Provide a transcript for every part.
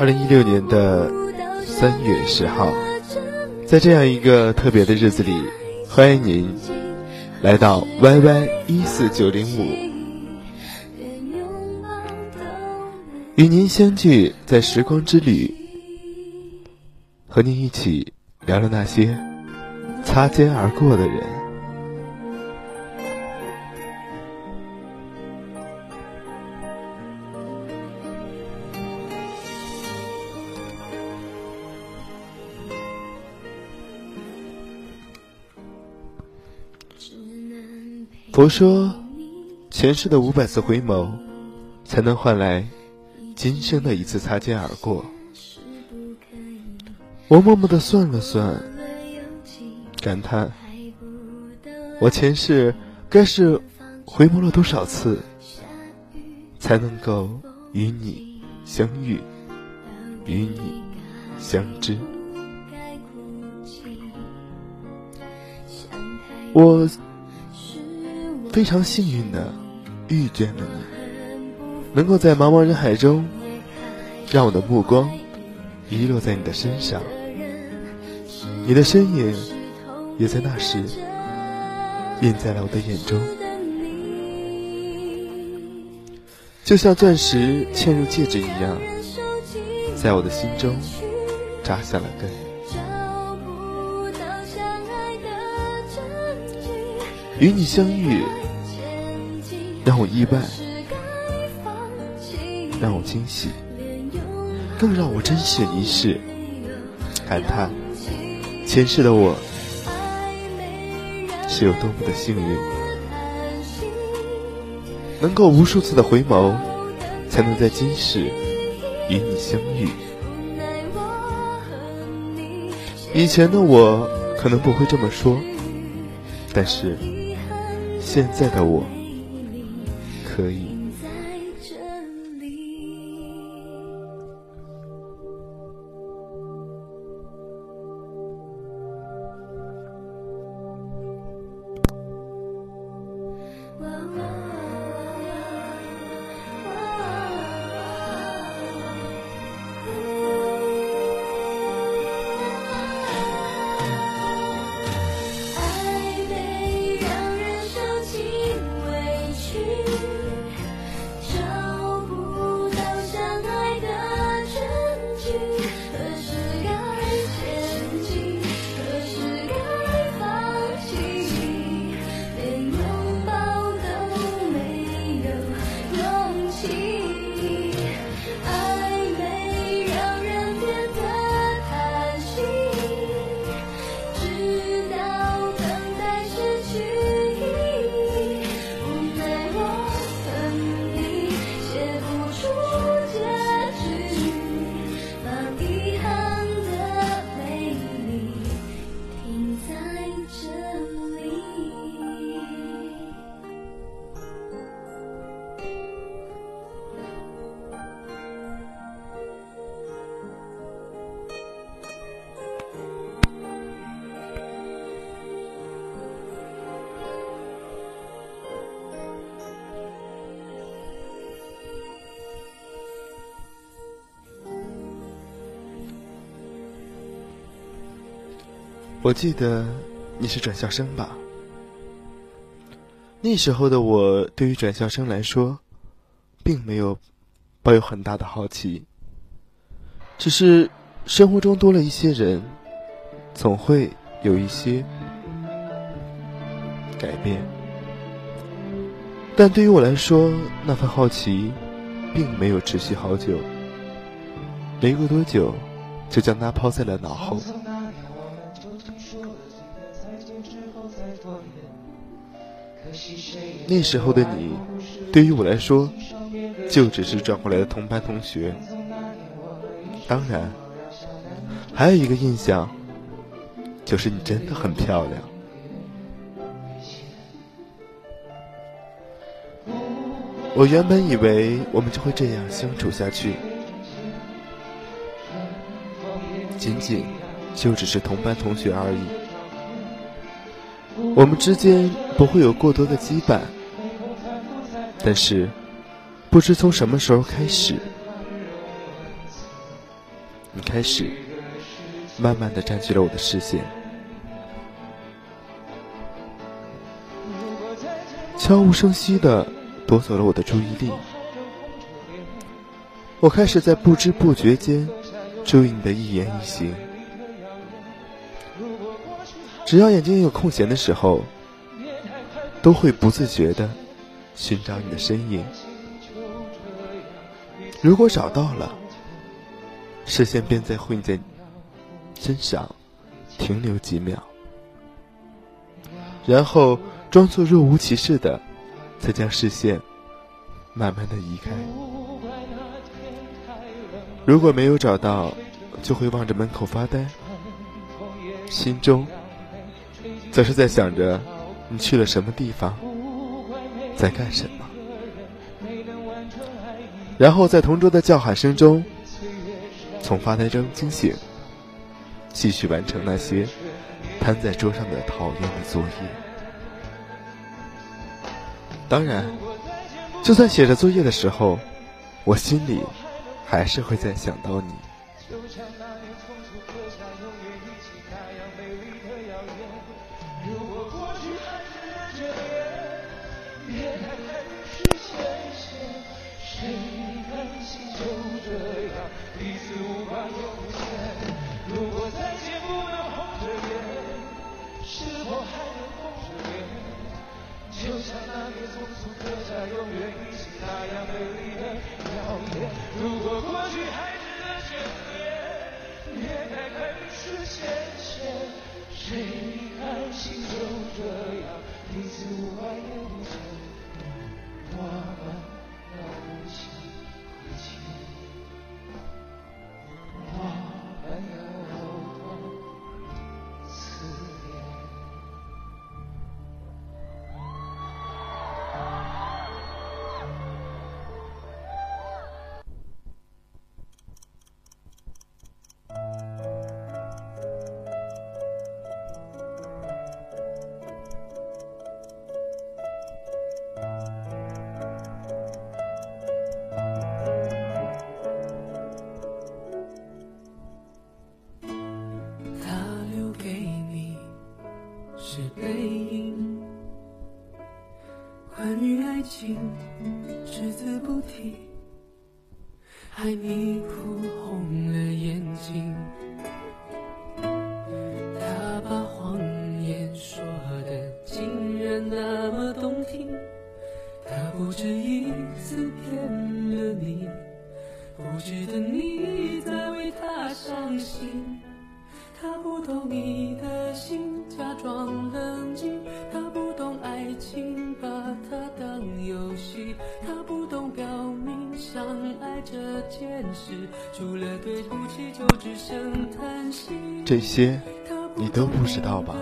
二零一六年的三月十号，在这样一个特别的日子里，欢迎您来到 YY 一四九零五，与您相聚在时光之旅，和您一起聊聊那些擦肩而过的人。佛说，前世的五百次回眸，才能换来今生的一次擦肩而过。我默默的算了算，感叹：我前世该是回眸了多少次，才能够与你相遇，与你相知？我。非常幸运的遇见了你，能够在茫茫人海中，让我的目光遗落在你的身上，你的身影也在那时印在了我的眼中，就像钻石嵌入戒指一样，在我的心中扎下了根。与你相遇，让我意外，让我惊喜，更让我珍惜一世，感叹前世的我是有多么的幸运，能够无数次的回眸，才能在今世与你相遇。以前的我可能不会这么说，但是。现在的我，可以。我记得你是转校生吧？那时候的我对于转校生来说，并没有抱有很大的好奇，只是生活中多了一些人，总会有一些改变。但对于我来说，那份好奇并没有持续好久，没过多久，就将它抛在了脑后。那时候的你，对于我来说，就只是转过来的同班同学。当然，还有一个印象，就是你真的很漂亮。我原本以为我们就会这样相处下去，仅仅就只是同班同学而已。我们之间不会有过多的羁绊，，但是不知从什么时候开始，你开始慢慢的占据了我的视线，悄无声息的夺走了我的注意力。我开始在不知不觉间注意你的一言一行，只要眼睛有空闲的时候，都会不自觉的寻找你的身影。如果找到了，视线便在会在身上停留几秒，然后装作若无其事的，再将视线慢慢的移开。如果没有找到，就会望着门口发呆，心中则是在想着你去了什么地方，在干什么。然后在同桌的叫喊声中，从发呆中惊醒，继续完成那些摊在桌上的讨厌的作业。当然，就算写着作业的时候，我心里。还是会再想到你。这些你都不知道吧？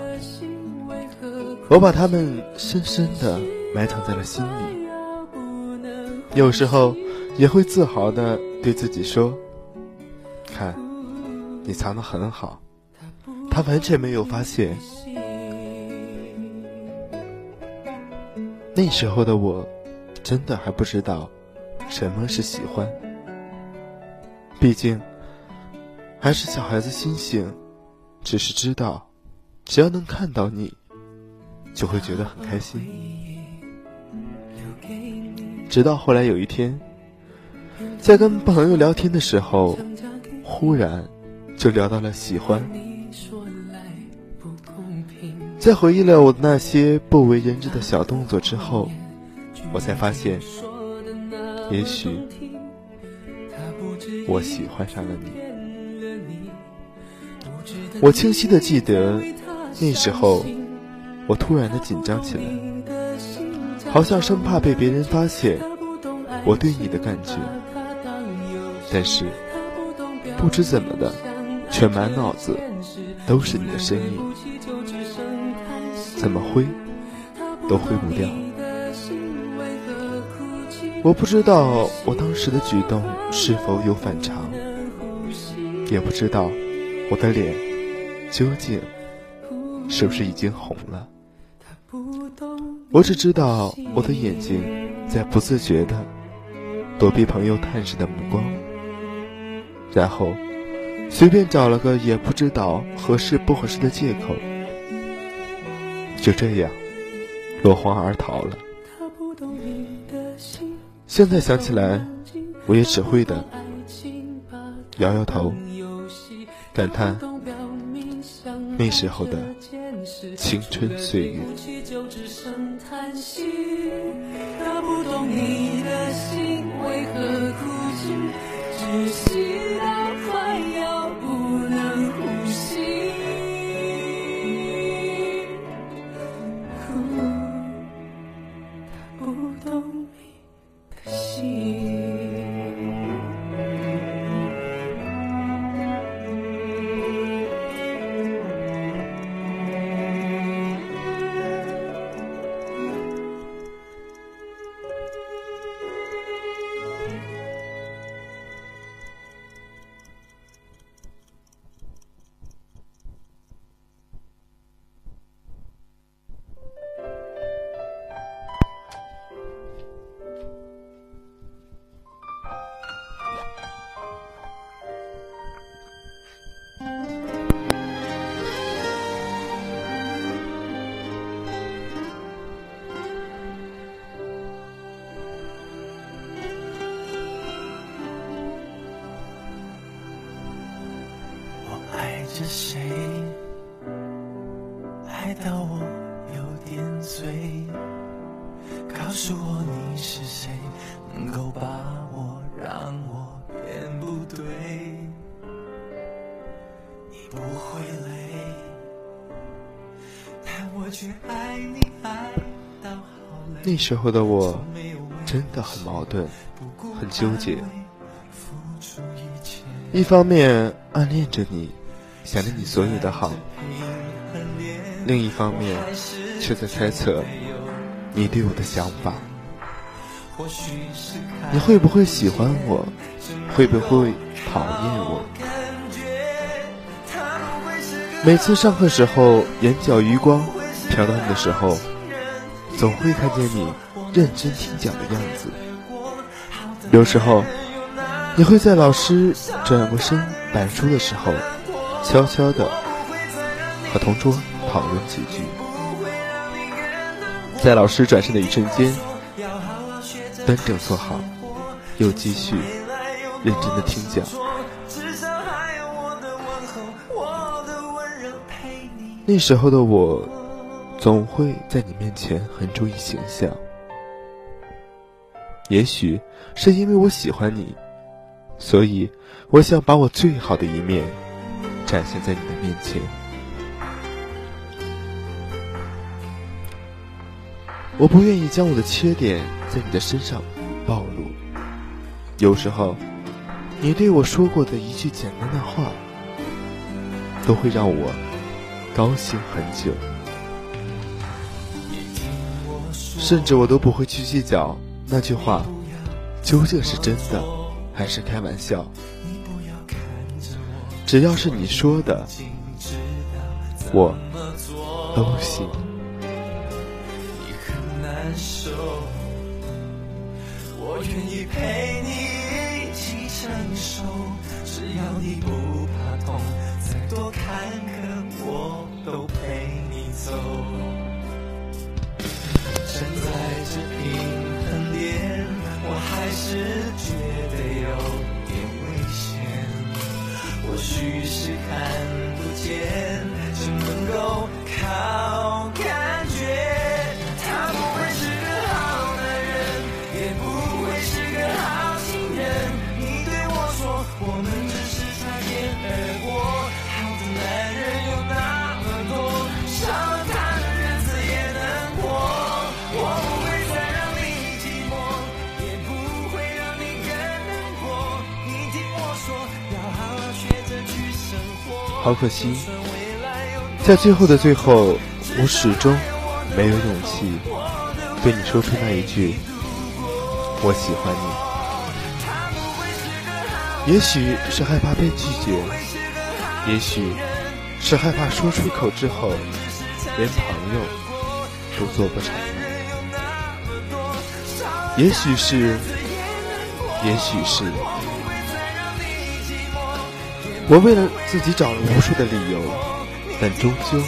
我把它们深深的埋藏在了心里，有时候也会自豪的对自己说：“看，你藏得很好，他完全没有发现。”那时候的我，真的还不知道。什么是喜欢？毕竟还是小孩子心性，只是知道，只要能看到你，就会觉得很开心。直到后来有一天，在跟朋友聊天的时候，忽然就聊到了喜欢。在回忆了我那些不为人知的小动作之后，我才发现。也许我喜欢上了你。我清晰的记得，那时候我突然的紧张起来，好像生怕被别人发现我对你的感觉。但是不知怎么的，却满脑子都是你的身影，怎么挥都挥不掉。我不知道我当时的举动是否有反常，也不知道我的脸究竟是不是已经红了。我只知道我的眼睛在不自觉的躲避朋友探视的目光，然后随便找了个也不知道合适不合适的借口，就这样落荒而逃了。现在想起来，我也只会的摇摇头，感叹那时候的青春岁月。着谁？爱到我有点醉。告诉我你是谁，能够把我让我变不对。你不会累，但我却爱你爱到好累。那时候的我真的很矛盾，很纠结。一方面暗恋着你。想着你所有的好，另一方面却在猜测你对我的想法。你会不会喜欢我？会不会讨厌我？每次上课时候，眼角余光瞟到你的时候，总会看见你认真听讲的样子。有时候，你会在老师转过身板书的时候。悄悄地和同桌讨论几句，在老师转身的一瞬间，端正坐好，又继续认真的听讲。那时候的我，总会在你面前很注意形象。也许是因为我喜欢你，所以我想把我最好的一面。展现在你的面前，我不愿意将我的缺点在你的身上暴露。有时候，你对我说过的一句简单的话，都会让我高兴很久，甚至我都不会去计较那句话究竟是真的还是开玩笑。只要是你说的，我都行。我愿意陪你一起承受，只要你不怕痛，再多坎坷我都陪你走。站在这平衡点，我还是觉许是看不见，好可惜，在最后的最后，我始终没有勇气对你说出那一句“我喜欢你”。也许是害怕被拒绝，也许是害怕说出口之后连朋友都做不成，也许是，也许是。我为了自己找了无数的理由，但终究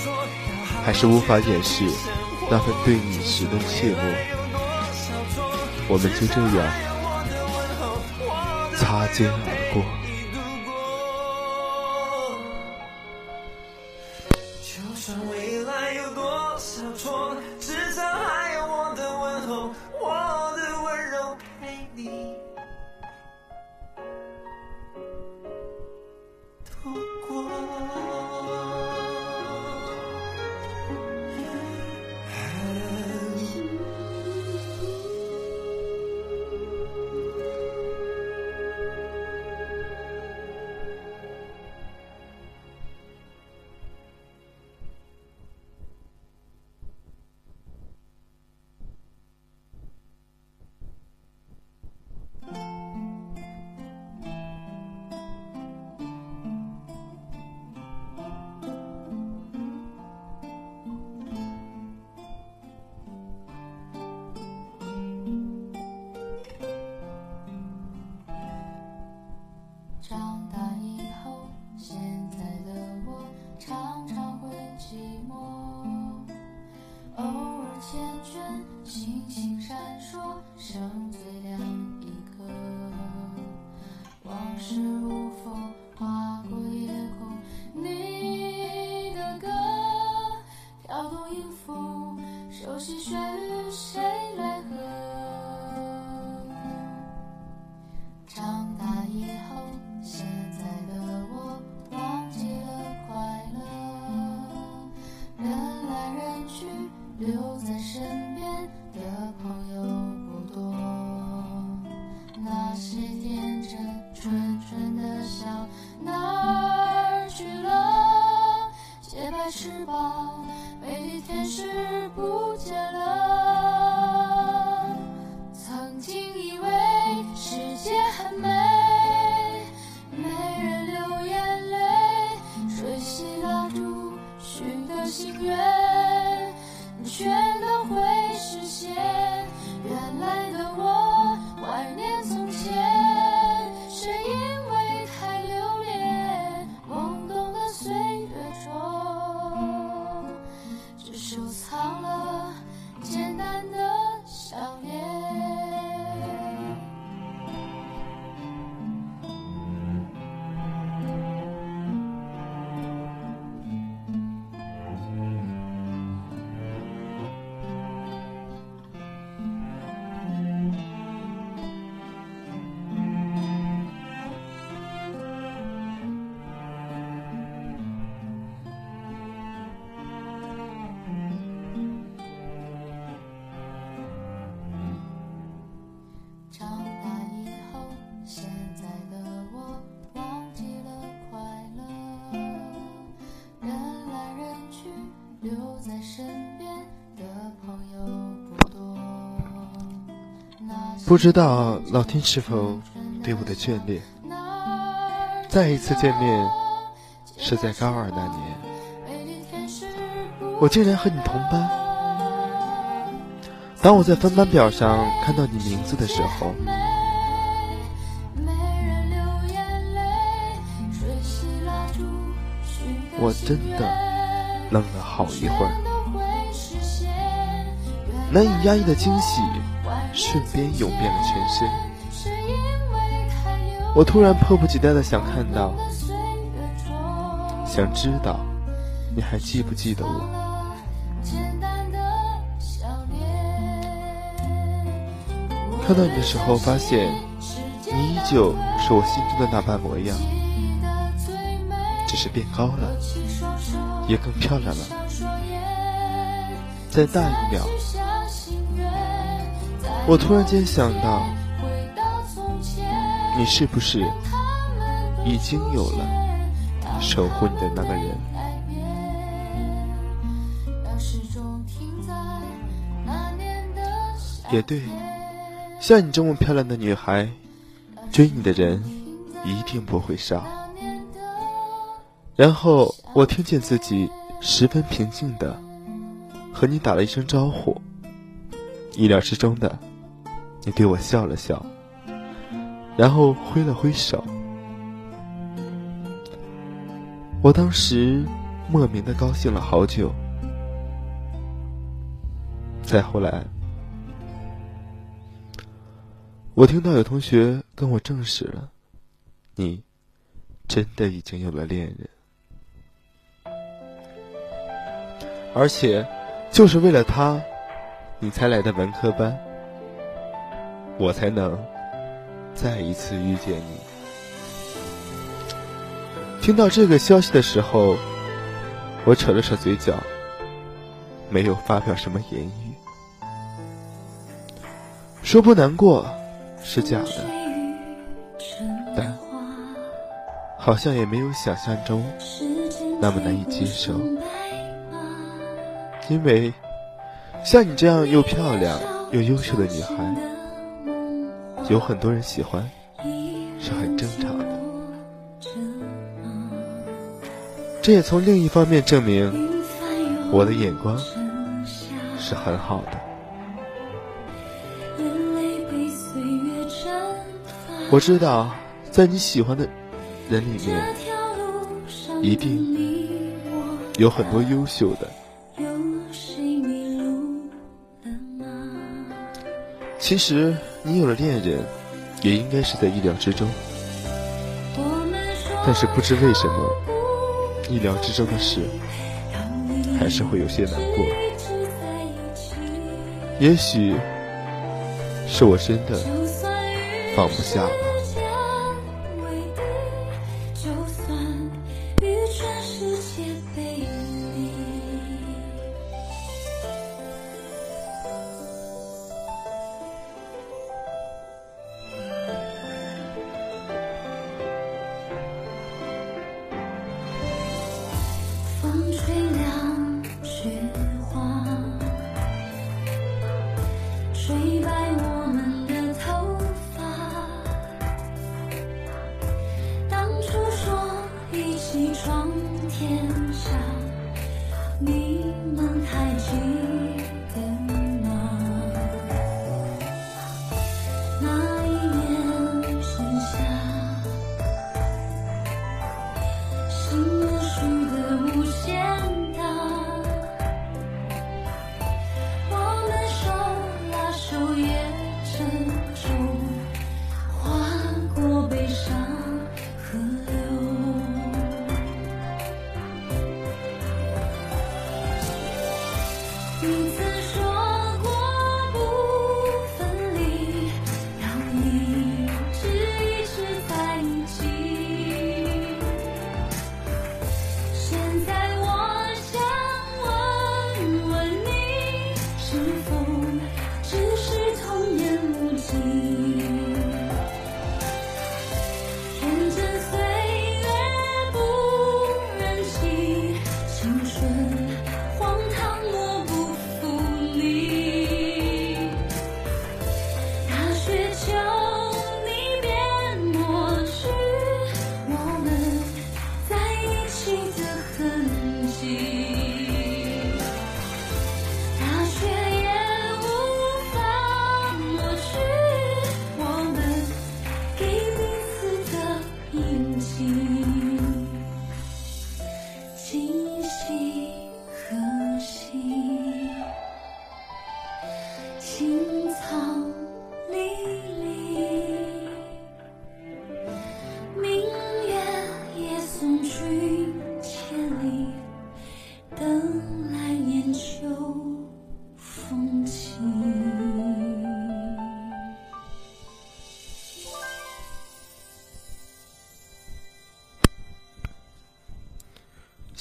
还是无法掩饰那份对你时的怯懦。我们就这样擦肩而过是谁不知道老天是否对我的眷恋。再一次见面是在高二那年，我竟然和你同班。当我在分班表上看到你名字的时候，我真的愣了好一会儿，难以压抑的惊喜。瞬间涌遍了全身，我突然迫不及待的想看到，想知道，你还记不记得我？看到你的时候，发现你依旧是我心中的那般模样，只是变高了，也更漂亮了。在那一秒。我突然间想到，你是不是已经有了守护你的那个人？也对，像你这么漂亮的女孩，追你的人一定不会少。然后我听见自己十分平静的和你打了一声招呼，意料之中的。你对我笑了笑，然后挥了挥手。我当时莫名的高兴了好久。再后来，我听到有同学跟我证实了，你真的已经有了恋人，而且就是为了他，你才来的文科班，我才能再一次遇见你。听到这个消息的时候，我扯了扯嘴角，没有发表什么言语。说不难过是假的，但好像也没有想象中那么难以接受。因为像你这样又漂亮又优秀的女孩，有很多人喜欢，是很正常的。这也从另一方面证明我的眼光是很好的。我知道，在你喜欢的人里面，一定有很多优秀的。其实，你有了恋人，也应该是在意料之中。但是不知为什么，意料之中的事，还是会有些难过。也许是我真的放不下了。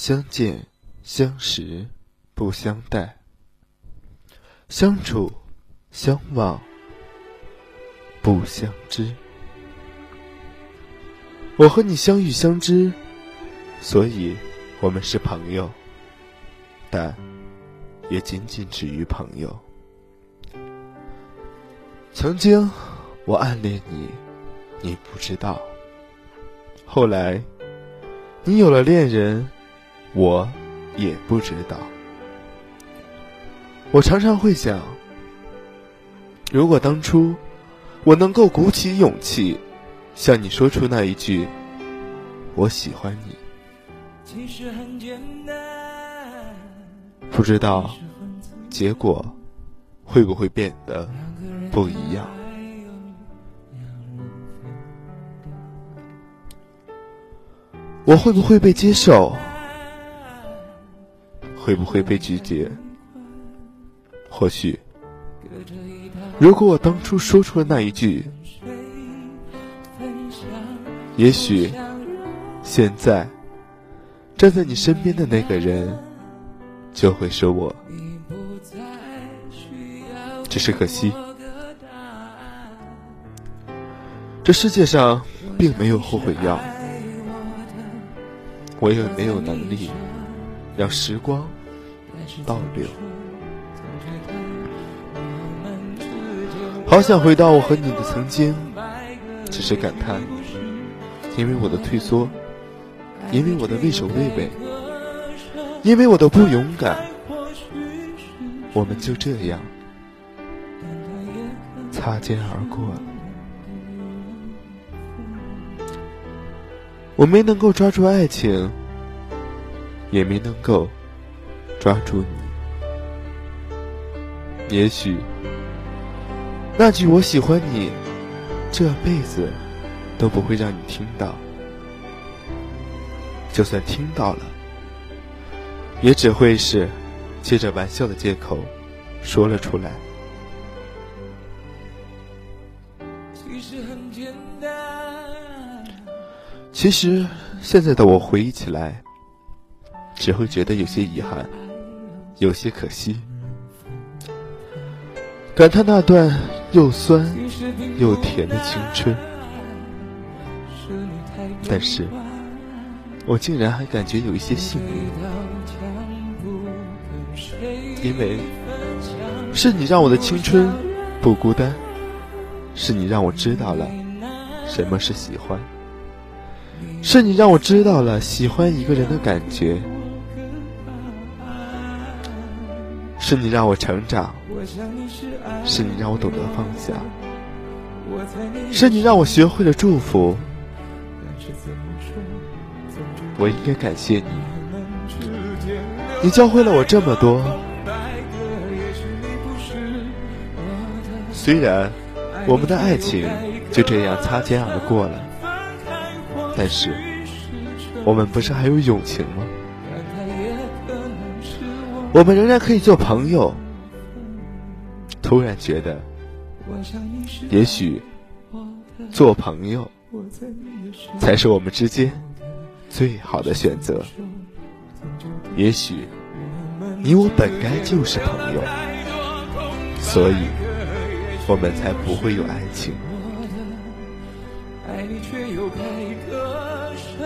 相见相识不相待，相处相望不相知。我和你相遇相知，所以我们是朋友，但也仅仅止于朋友。曾经我暗恋你，你不知道；后来你有了恋人。我也不知道。我常常会想，如果当初我能够鼓起勇气向你说出那一句“我喜欢你”，其实很简单不知道结果会不会变得不一样？我会不会被接受？会不会被拒绝？或许，如果我当初说出了那一句，也许现在站在你身边的那个人就会说我。只是可惜，这世界上并没有后悔药，我也没有能力让时光倒流。好想回到我和你的曾经，只是感叹，因为我的退缩，因为我的畏首畏尾，因为我的不勇敢，我们就这样擦肩而过。我没能够抓住爱情，也没能够抓住你，也许。那句“我喜欢你”，这辈子都不会让你听到。就算听到了，也只会是借着玩笑的借口说了出来。其实现在的我回忆起来，只会觉得有些遗憾，有些可惜，感叹那段。又酸又甜的青春，但是，我竟然还感觉有一些幸运，因为是你让我的青春不孤单，是你让我知道了什么是喜欢，是你让我知道了喜欢一个人的感觉，是你让我成长。是你让我懂得放下，是你让我学会了祝福。我应该感谢你，你教会了我这么多。虽然我们的爱情就这样擦肩而过了，但是我们不是还有友情吗？我们仍然可以做朋友。突然觉得，也许做朋友才是我们之间最好的选择。也许你我本该就是朋友，所以我们才不会有爱情。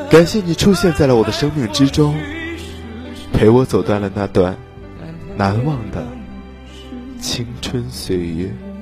感谢你出现在了我的生命之中，陪我走断了那段难忘的。青春岁月。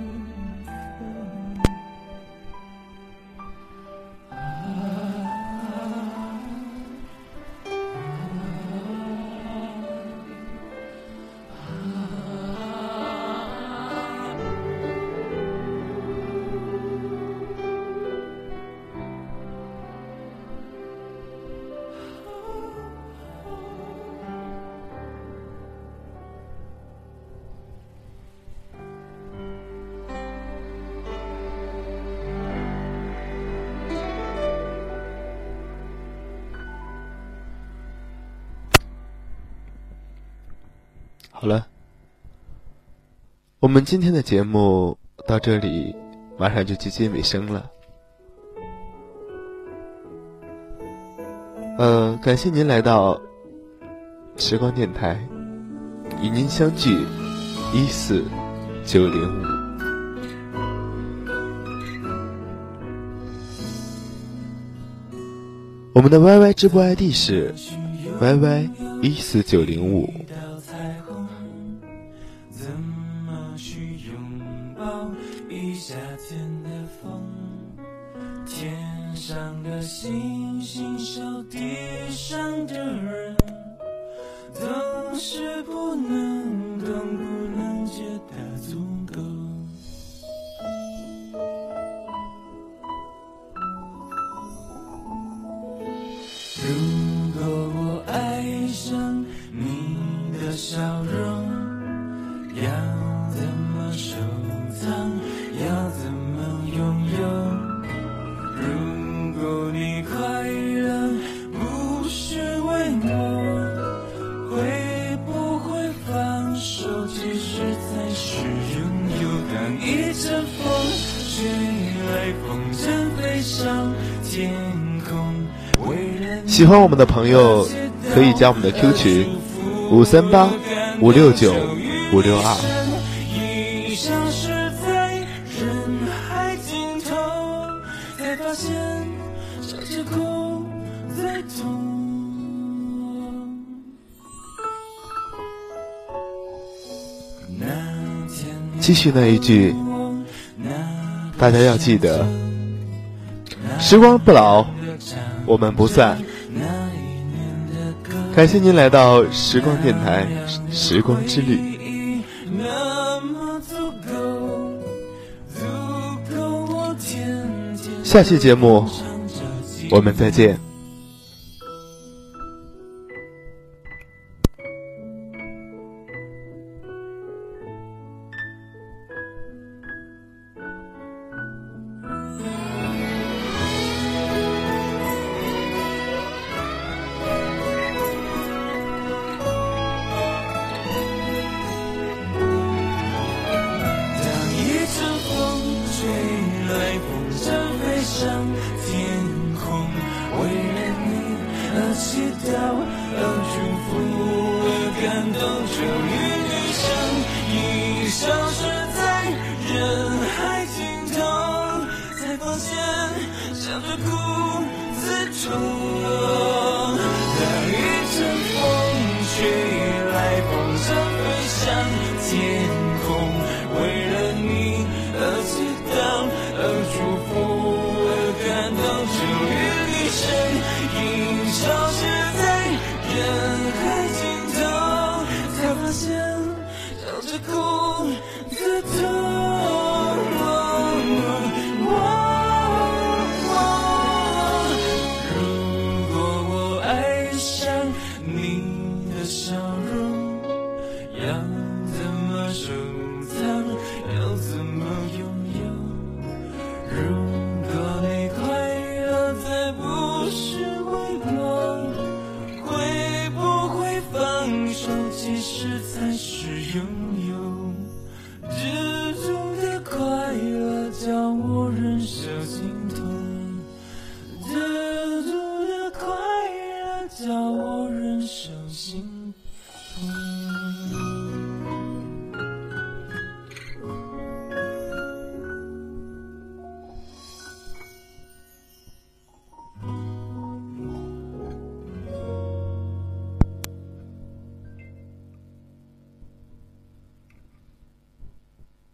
我们今天的节目到这里，马上就接近尾声了。呃，感谢您来到时光电台，与您相聚一四九零五。我们的 YY 直播 ID 是 YY 一四九零五。一阵风吹来，风筝飞上天空。喜欢我们的朋友可以加我们的 Q 群五三八五六九五六二。继续那一句，大家要记得，时光不老，我们不散。感谢您来到时光电台《时光之旅》，下期节目我们再见。这哭的痛